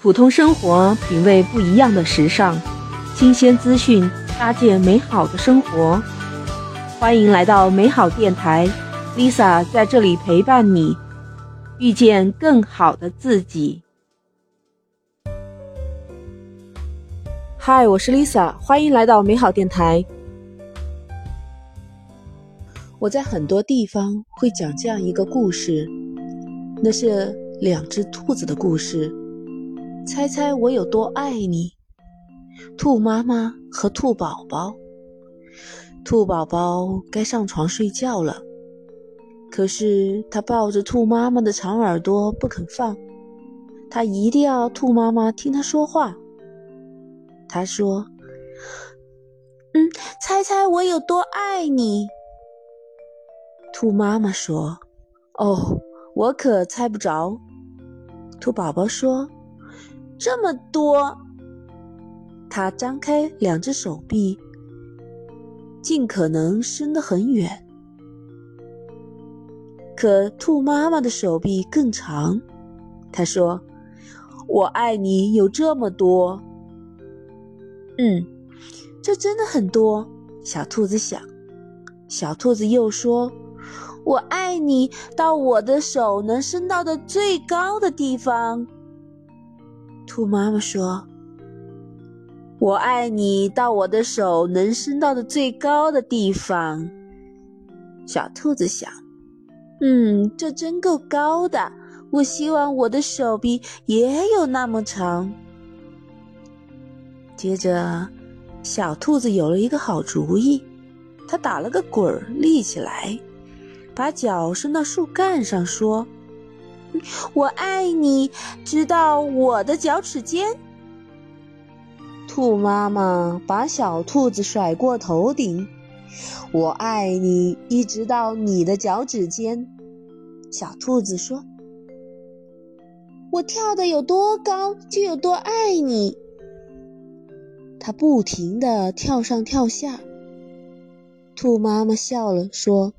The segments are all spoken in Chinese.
普通生活，品味不一样的时尚，新鲜资讯，搭建美好的生活。欢迎来到美好电台，Lisa 在这里陪伴你，遇见更好的自己。嗨，我是 Lisa，欢迎来到美好电台。我在很多地方会讲这样一个故事，那是两只兔子的故事。猜猜我有多爱你？兔妈妈和兔宝宝。兔宝宝该上床睡觉了，可是他抱着兔妈妈的长耳朵不肯放，他一定要兔妈妈听他说话。他说：“嗯，猜猜我有多爱你？”兔妈妈说：“哦，我可猜不着。”兔宝宝说。这么多，他张开两只手臂，尽可能伸得很远。可兔妈妈的手臂更长。她说：“我爱你有这么多。”嗯，这真的很多。小兔子想。小兔子又说：“我爱你到我的手能伸到的最高的地方。”兔妈妈说：“我爱你到我的手能伸到的最高的地方。”小兔子想：“嗯，这真够高的。我希望我的手臂也有那么长。”接着，小兔子有了一个好主意，它打了个滚儿，立起来，把脚伸到树干上，说。我爱你，直到我的脚趾尖。兔妈妈把小兔子甩过头顶。我爱你，一直到你的脚趾尖。小兔子说：“我跳的有多高，就有多爱你。”它不停地跳上跳下。兔妈妈笑了，说。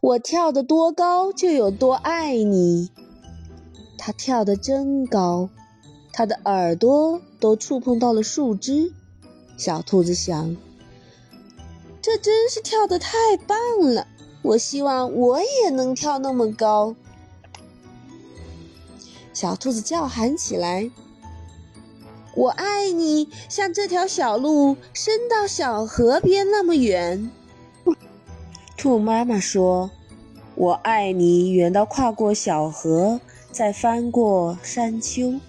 我跳得多高，就有多爱你。他跳得真高，他的耳朵都触碰到了树枝。小兔子想：这真是跳得太棒了！我希望我也能跳那么高。小兔子叫喊起来：“我爱你，像这条小路伸到小河边那么远。”兔妈妈说：“我爱你，远到跨过小河，再翻过山丘。”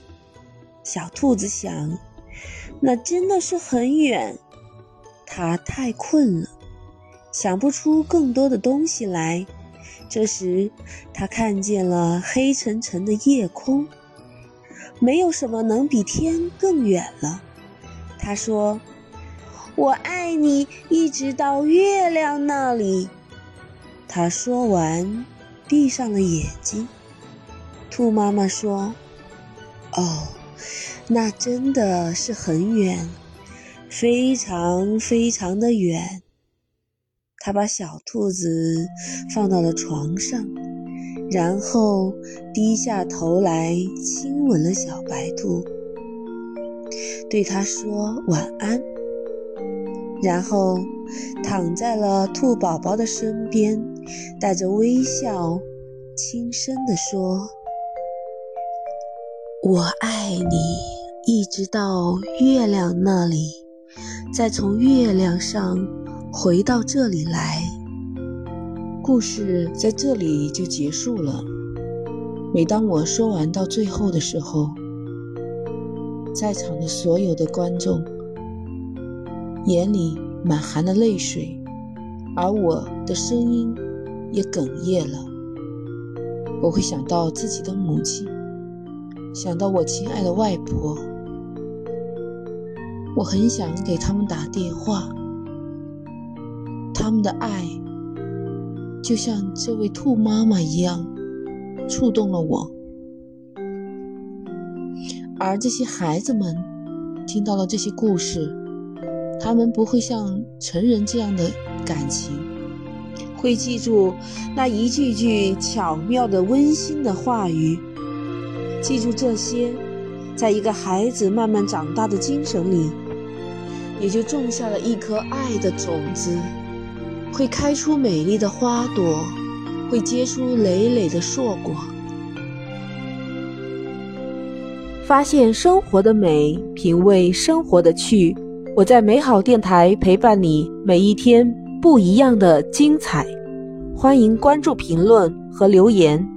小兔子想：“那真的是很远。”它太困了，想不出更多的东西来。这时，它看见了黑沉沉的夜空，没有什么能比天更远了。它说：“我爱你，一直到月亮那里。”他说完，闭上了眼睛。兔妈妈说：“哦，那真的是很远，非常非常的远。”他把小兔子放到了床上，然后低下头来亲吻了小白兔，对它说晚安，然后躺在了兔宝宝的身边。带着微笑，轻声地说：“我爱你，一直到月亮那里，再从月亮上回到这里来。”故事在这里就结束了。每当我说完到最后的时候，在场的所有的观众眼里满含了泪水，而我的声音。也哽咽了。我会想到自己的母亲，想到我亲爱的外婆。我很想给他们打电话。他们的爱，就像这位兔妈妈一样，触动了我。而这些孩子们听到了这些故事，他们不会像成人这样的感情。会记住那一句句巧妙的温馨的话语。记住这些，在一个孩子慢慢长大的精神里，也就种下了一颗爱的种子，会开出美丽的花朵，会结出累累的硕果。发现生活的美，品味生活的趣。我在美好电台陪伴你每一天不一样的精彩。欢迎关注、评论和留言。